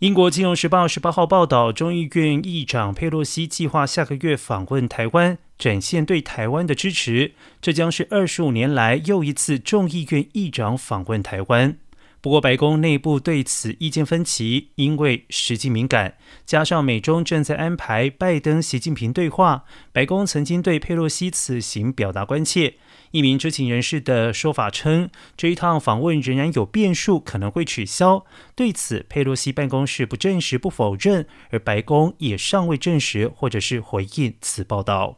英国金融时报十八号报道，众议院议长佩洛西计划下个月访问台湾，展现对台湾的支持。这将是二十五年来又一次众议院议长访问台湾。不过，白宫内部对此意见分歧，因为时机敏感，加上美中正在安排拜登、习近平对话，白宫曾经对佩洛西此行表达关切。一名知情人士的说法称，这一趟访问仍然有变数，可能会取消。对此，佩洛西办公室不证实、不否认，而白宫也尚未证实或者是回应此报道。